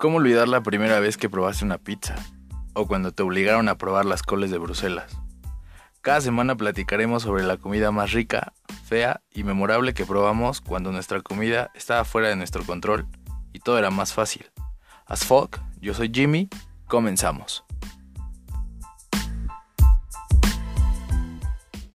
¿Cómo olvidar la primera vez que probaste una pizza? O cuando te obligaron a probar las coles de Bruselas. Cada semana platicaremos sobre la comida más rica, fea y memorable que probamos cuando nuestra comida estaba fuera de nuestro control y todo era más fácil. As fuck, yo soy Jimmy, comenzamos.